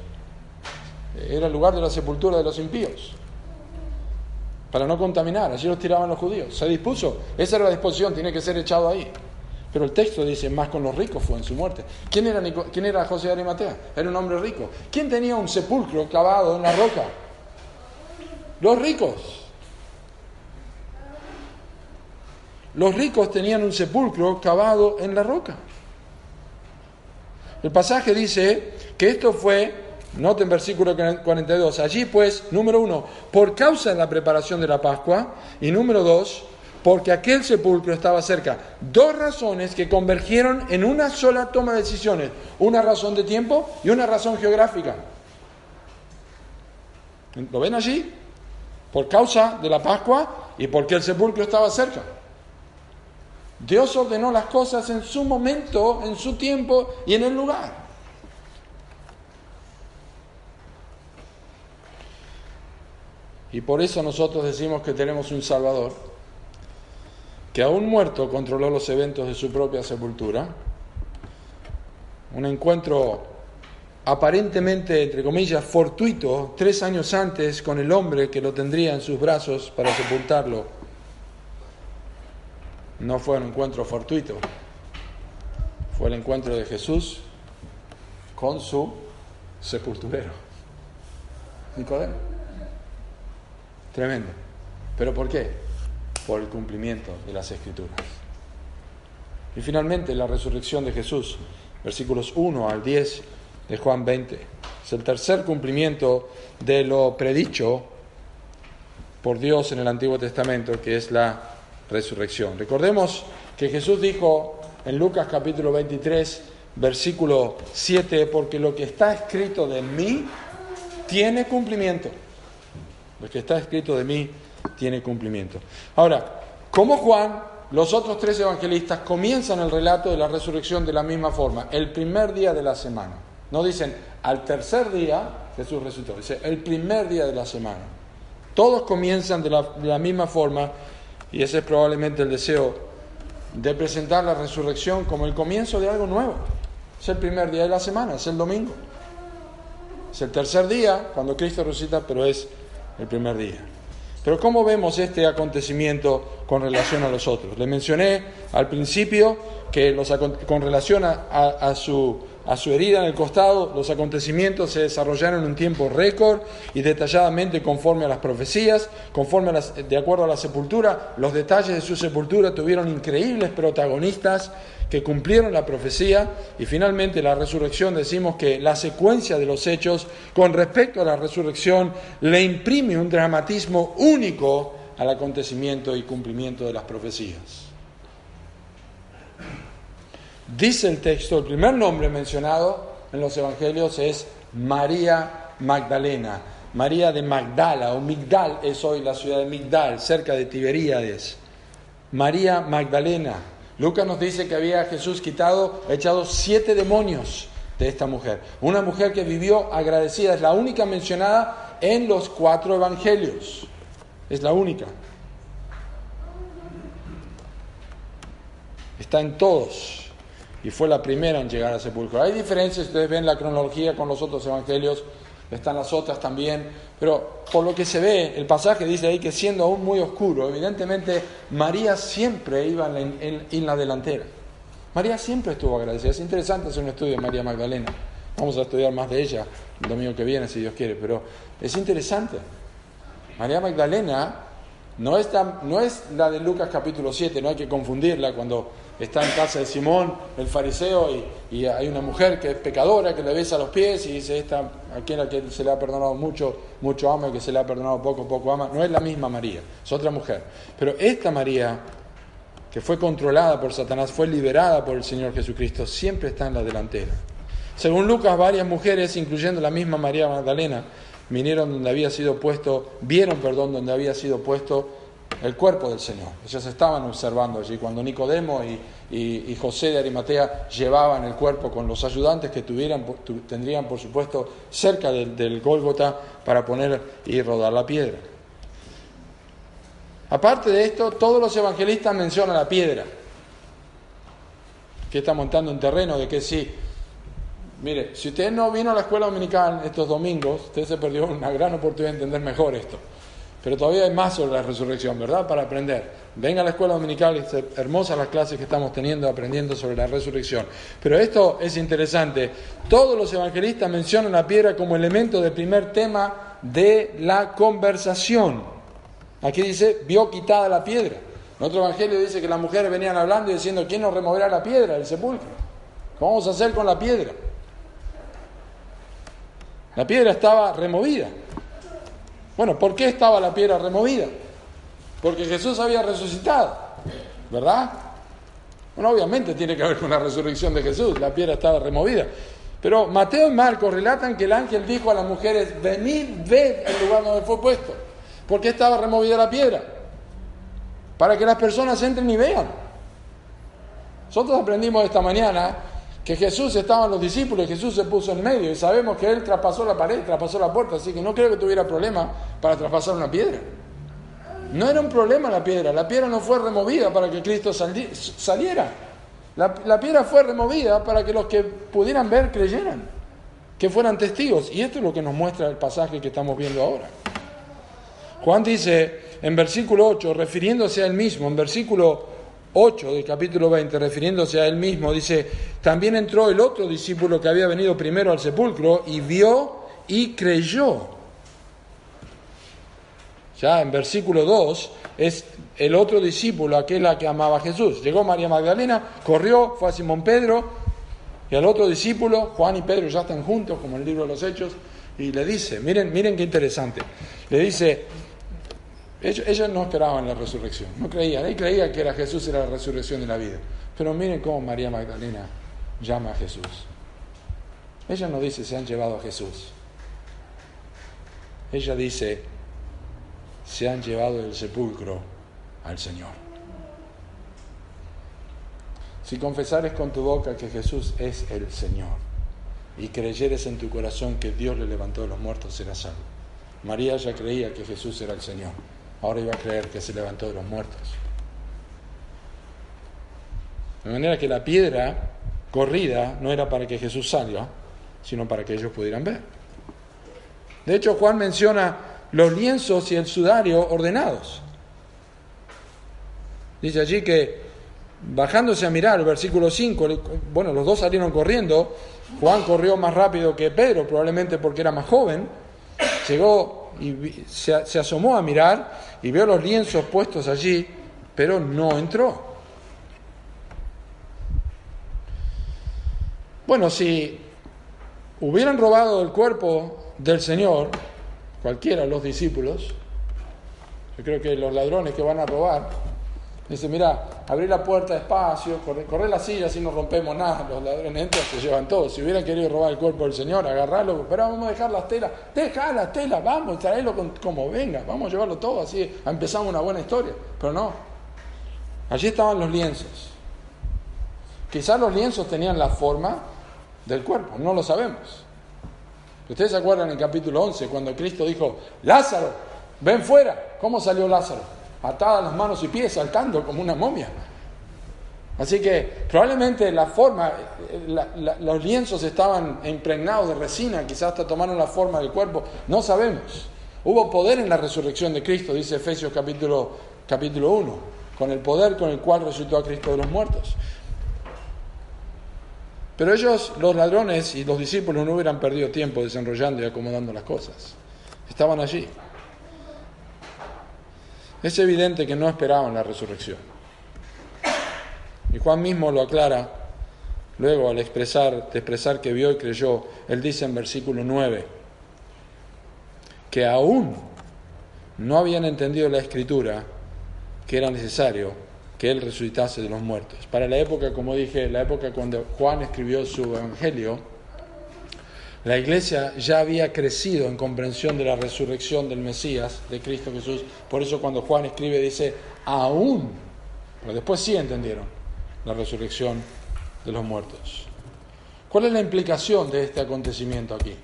Era el lugar de la sepultura de los impíos. Para no contaminar, allí los tiraban los judíos. Se dispuso, esa era la disposición, tiene que ser echado ahí. Pero el texto dice, más con los ricos fue en su muerte. ¿Quién era, ¿Quién era José de Arimatea? Era un hombre rico. ¿Quién tenía un sepulcro cavado en la roca? Los ricos. Los ricos tenían un sepulcro cavado en la roca. El pasaje dice que esto fue, noten versículo 42, allí pues, número uno, por causa de la preparación de la Pascua, y número dos, porque aquel sepulcro estaba cerca. Dos razones que convergieron en una sola toma de decisiones, una razón de tiempo y una razón geográfica. ¿Lo ven allí? Por causa de la Pascua y porque el sepulcro estaba cerca. Dios ordenó las cosas en su momento, en su tiempo y en el lugar. Y por eso nosotros decimos que tenemos un Salvador que aún muerto controló los eventos de su propia sepultura, un encuentro aparentemente, entre comillas, fortuito, tres años antes con el hombre que lo tendría en sus brazos para sepultarlo. No fue un encuentro fortuito, fue el encuentro de Jesús con su sepulturero, Nicodemo. Tremendo. ¿Pero por qué? por el cumplimiento de las escrituras. Y finalmente la resurrección de Jesús, versículos 1 al 10 de Juan 20. Es el tercer cumplimiento de lo predicho por Dios en el Antiguo Testamento, que es la resurrección. Recordemos que Jesús dijo en Lucas capítulo 23, versículo 7, porque lo que está escrito de mí tiene cumplimiento. Lo que está escrito de mí tiene cumplimiento. Ahora, como Juan, los otros tres evangelistas comienzan el relato de la resurrección de la misma forma, el primer día de la semana. No dicen al tercer día Jesús resucitó, dice el primer día de la semana. Todos comienzan de la, de la misma forma y ese es probablemente el deseo de presentar la resurrección como el comienzo de algo nuevo. Es el primer día de la semana, es el domingo. Es el tercer día cuando Cristo resucita, pero es el primer día. Pero ¿cómo vemos este acontecimiento con relación a los otros? Le mencioné al principio que los, con relación a, su, a su herida en el costado, los acontecimientos se desarrollaron en un tiempo récord y detalladamente conforme a las profecías, conforme de acuerdo a la sepultura. Los detalles de su sepultura tuvieron increíbles protagonistas que cumplieron la profecía y finalmente la resurrección decimos que la secuencia de los hechos con respecto a la resurrección le imprime un dramatismo único al acontecimiento y cumplimiento de las profecías. Dice el texto, el primer nombre mencionado en los evangelios es María Magdalena. María de Magdala o Migdal es hoy la ciudad de Migdal, cerca de Tiberíades. María Magdalena. Lucas nos dice que había Jesús quitado, echado siete demonios de esta mujer. Una mujer que vivió agradecida, es la única mencionada en los cuatro evangelios. Es la única. Está en todos. Y fue la primera en llegar al sepulcro. Hay diferencias, ustedes ven la cronología con los otros evangelios, están las otras también, pero por lo que se ve, el pasaje dice ahí que siendo aún muy oscuro, evidentemente María siempre iba en, la delantera. María siempre estuvo agradecida. Es interesante hacer un estudio de María Magdalena. Vamos a estudiar más de ella el domingo que viene, si Dios quiere, pero es interesante. María Magdalena no es, no es la de Lucas capítulo 7, no hay que confundirla cuando está en casa de Simón, el fariseo, y, hay una mujer que es pecadora, que le besa los pies y dice, esta, aquí a que se le ha perdonado mucho, mucho ama, y que se le ha perdonado poco, poco ama. No es la misma María, es otra mujer. Pero esta María, que fue controlada por Satanás, fue liberada por el Señor Jesucristo, siempre está en la delantera. Según Lucas, varias mujeres, incluyendo la misma María Magdalena, vinieron donde había sido puesto, vieron, perdón, donde había sido puesto el cuerpo del Señor. Ellos estaban observando allí cuando Nicodemo y, José de Arimatea llevaban el cuerpo con los ayudantes que tuvieran, tendrían, por supuesto, cerca del, Gólgota para poner y rodar la piedra. Aparte de esto, todos los evangelistas mencionan la piedra. que está montando un terreno de que sí. Mire, si usted no vino a la escuela dominical estos domingos, usted se perdió una gran oportunidad de entender mejor esto. Pero todavía hay más sobre la resurrección, ¿verdad? Para aprender. Venga a la escuela dominical, hermosas las clases que estamos teniendo, aprendiendo sobre la resurrección. Pero esto es interesante. Todos los evangelistas mencionan la piedra como elemento del primer tema de la conversación. Aquí dice, vio quitada la piedra. En otro evangelio dice que las mujeres venían hablando y diciendo, ¿quién nos removerá la piedra del sepulcro? ¿Qué vamos a hacer con la piedra? La piedra estaba removida. Bueno, ¿por qué estaba la piedra removida? Porque Jesús había resucitado, ¿verdad? Bueno, obviamente tiene que con la resurrección de Jesús, la piedra estaba removida. Pero Mateo y Marcos relatan que el ángel dijo a las mujeres, venid, ved el lugar donde fue puesto. ¿Por qué estaba removida la piedra? Para que las personas entren y vean. Nosotros aprendimos esta mañana que Jesús estaba en los discípulos, Jesús se puso en medio y sabemos que él traspasó la pared, traspasó la puerta, así que no creo que tuviera problema para traspasar una piedra. No era un problema la piedra, la piedra no fue removida para que Cristo saliera. La, la, piedra fue removida para que los que pudieran ver creyeran, que fueran testigos. Y esto es lo que nos muestra el pasaje que estamos viendo ahora. Juan dice en versículo 8, refiriéndose a él mismo, en versículo 8 del capítulo 20, refiriéndose a él mismo, dice, también entró el otro discípulo que había venido primero al sepulcro y vio y creyó. Ya en versículo 2 es el otro discípulo, aquel a que amaba Jesús. Llegó María Magdalena, corrió, fue a Simón Pedro y al otro discípulo, Juan y Pedro ya están juntos, como en el libro de los Hechos, y le dice, miren, miren qué interesante, le dice, ellos, no esperaban la resurrección, no creían, él creía que era Jesús era la resurrección de la vida. Pero miren cómo María Magdalena llama a Jesús. Ella no dice se han llevado a Jesús. Ella dice se han llevado del sepulcro al Señor. Si confesares con tu boca que Jesús es el Señor y creyeres en tu corazón que Dios le levantó de los muertos, serás salvo. María ya creía que Jesús era el Señor ahora iba a creer que se levantó de los muertos. De manera que la piedra corrida no era para que Jesús salga, sino para que ellos pudieran ver. De hecho, Juan menciona los lienzos y el sudario ordenados. Dice allí que bajándose a mirar, el versículo 5, bueno, los dos salieron corriendo, Juan corrió más rápido que Pedro, probablemente porque era más joven, llegó y se, asomó a mirar y vio los lienzos puestos allí, pero no entró. Bueno, si hubieran robado el cuerpo del Señor, cualquiera de los discípulos, yo creo que los ladrones que van a robar, Dice, mira, abrir la puerta despacio, correr, la silla si no rompemos nada. Los ladrones entran, se llevan todo. Si hubieran querido robar el cuerpo del Señor, agarrarlo, pero vamos a dejar las telas. Deja las telas, vamos, traerlo como venga, vamos a llevarlo todo así, empezamos una buena historia. Pero no. Allí estaban los lienzos. Quizás los lienzos tenían la forma del cuerpo, no lo sabemos. Ustedes se acuerdan en capítulo 11 cuando Cristo dijo, Lázaro, ven fuera. ¿Cómo salió Lázaro? Atadas las manos y pies, saltando como una momia. Así que probablemente la forma, los lienzos estaban impregnados de resina, quizás hasta tomaron la forma del cuerpo, no sabemos. Hubo poder en la resurrección de Cristo, dice Efesios capítulo, capítulo 1, con el poder con el cual resucitó a Cristo de los muertos. Pero ellos, los ladrones y los discípulos, no hubieran perdido tiempo desenrollando y acomodando las cosas. Estaban allí. Es evidente que no esperaban la resurrección. Y Juan mismo lo aclara luego al expresar, de expresar que vio y creyó. Él dice en versículo 9 que aún no habían entendido la escritura que era necesario que él resucitase de los muertos. Para la época, como dije, la época cuando Juan escribió su evangelio, la iglesia ya había crecido en comprensión de la resurrección del Mesías, de Cristo Jesús. Por eso cuando Juan escribe dice, aún, pero después sí entendieron la resurrección de los muertos. ¿Cuál es la implicación de este acontecimiento aquí?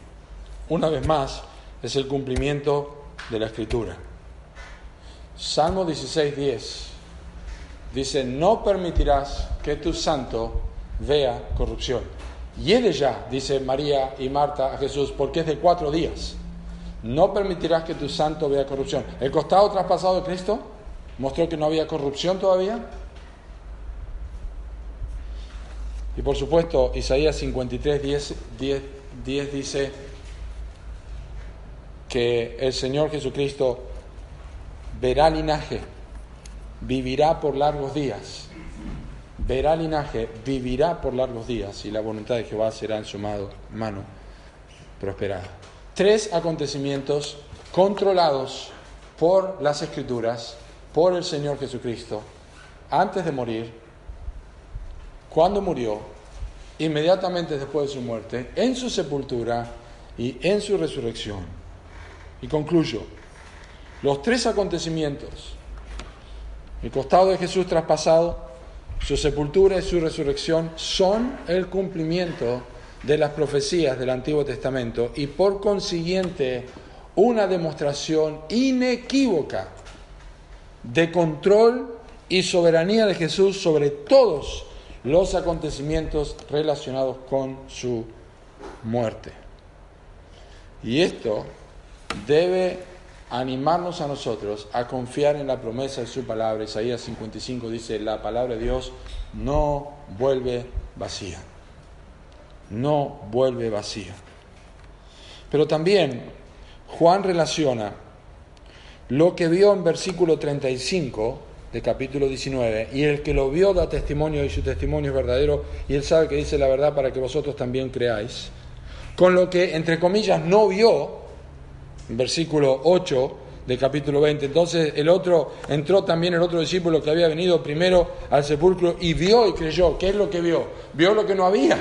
Una vez más, es el cumplimiento de la escritura. Salmo 16.10 dice, no permitirás que tu santo vea corrupción. Y de ya, dice María y Marta a Jesús, porque es de cuatro días. No permitirás que tu santo vea corrupción. El costado traspasado de Cristo mostró que no había corrupción todavía. Y por supuesto, Isaías 53, 10, 10, 10 dice que el Señor Jesucristo verá linaje, vivirá por largos días. Verá linaje, vivirá por largos días y la voluntad de Jehová será en su mano prosperada. Tres acontecimientos controlados por las Escrituras, por el Señor Jesucristo, antes de morir, cuando murió, inmediatamente después de su muerte, en su sepultura y en su resurrección. Y concluyo, los tres acontecimientos, el costado de Jesús traspasado, su sepultura y su resurrección, son el cumplimiento de las profecías del Antiguo Testamento y por consiguiente una demostración inequívoca de control y soberanía de Jesús sobre todos los acontecimientos relacionados con su muerte. Y esto debe animarnos a nosotros a confiar en la promesa de su palabra. Isaías 55 dice, la palabra de Dios no vuelve vacía. No vuelve vacía. Pero también Juan relaciona lo que vio en versículo 35 de capítulo 19, y el que lo vio da testimonio y su testimonio es verdadero, y él sabe que dice la verdad para que vosotros también creáis, con lo que, entre comillas, no vio, versículo 8 de capítulo 20. Entonces el otro, entró también el otro discípulo que había venido primero al sepulcro y vio y creyó. ¿Qué es lo que vio? Vio lo que no había.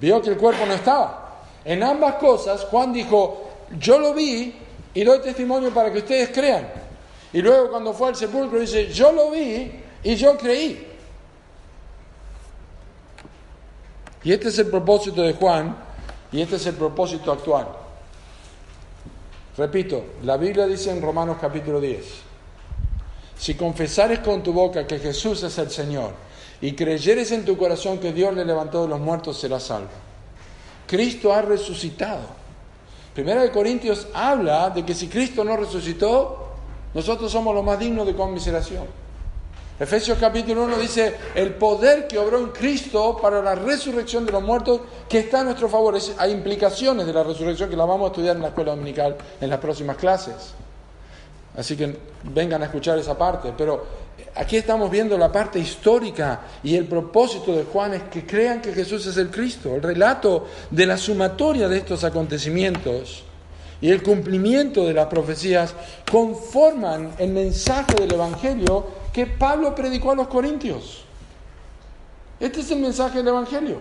Vio que el cuerpo no estaba. En ambas cosas Juan dijo, yo lo vi y doy testimonio para que ustedes crean. Y luego cuando fue al sepulcro dice, yo lo vi y yo creí. Y este es el propósito de Juan y este es el propósito actual. Repito, la Biblia dice en Romanos capítulo 10, si confesares con tu boca que Jesús es el Señor y creyeres en tu corazón que Dios le levantó de los muertos, serás salvo. Cristo ha resucitado. Primera de Corintios habla de que si Cristo no resucitó, nosotros somos los más dignos de conmiseración. Efesios capítulo 1 dice, el poder que obró en Cristo para la resurrección de los muertos que está a nuestro favor. hay implicaciones de la resurrección que la vamos a estudiar en la escuela dominical en las próximas clases. Así que vengan a escuchar esa parte. Pero aquí estamos viendo la parte histórica y el propósito de Juan es que crean que Jesús es el Cristo. El relato de la sumatoria de estos acontecimientos y el cumplimiento de las profecías conforman el mensaje del Evangelio que Pablo predicó a los corintios. Este es el mensaje del Evangelio.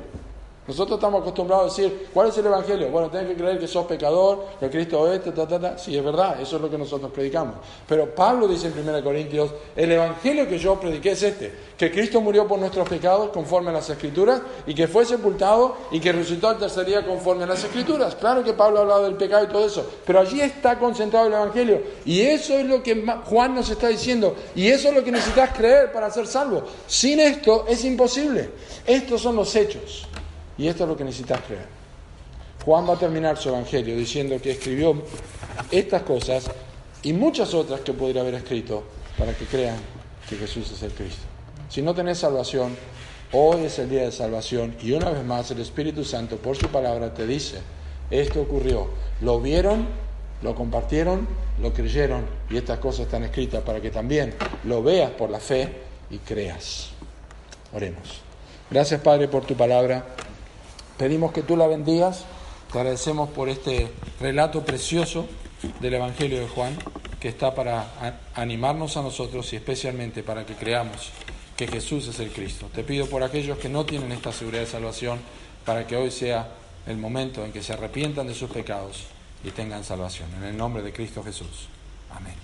Nosotros estamos acostumbrados a decir, ¿cuál es el Evangelio? Bueno, tienes que creer que sos pecador, que Cristo es este, ta, ta, ta. Sí, es verdad, eso es lo que nosotros predicamos. Pero Pablo dice en 1 Corintios, el Evangelio que yo prediqué es este, que Cristo murió por nuestros pecados conforme a las Escrituras y que fue sepultado y que resucitó al tercer día conforme a las Escrituras. Claro que Pablo ha hablado del pecado y todo eso, pero allí está concentrado el Evangelio. Y eso es lo que Juan nos está diciendo. Y eso es lo que necesitas creer para ser salvo. Sin esto es imposible. Estos son los hechos. Y esto es lo que necesitas creer. Juan va a terminar su evangelio diciendo que escribió estas cosas y muchas otras que podría haber escrito para que crean que Jesús es el Cristo. Si no tenés salvación, hoy es el día de salvación y una vez más el Espíritu Santo por su palabra te dice, esto ocurrió, lo vieron, lo compartieron, lo creyeron y estas cosas están escritas para que también lo veas por la fe y creas. Oremos. Gracias Padre por tu palabra. Pedimos que tú la bendigas. Te agradecemos por este relato precioso del Evangelio de Juan, que está para animarnos a nosotros y especialmente para que creamos que Jesús es el Cristo. Te pido por aquellos que no tienen esta seguridad de salvación, para que hoy sea el momento en que se arrepientan de sus pecados y tengan salvación. En el nombre de Cristo Jesús. Amén.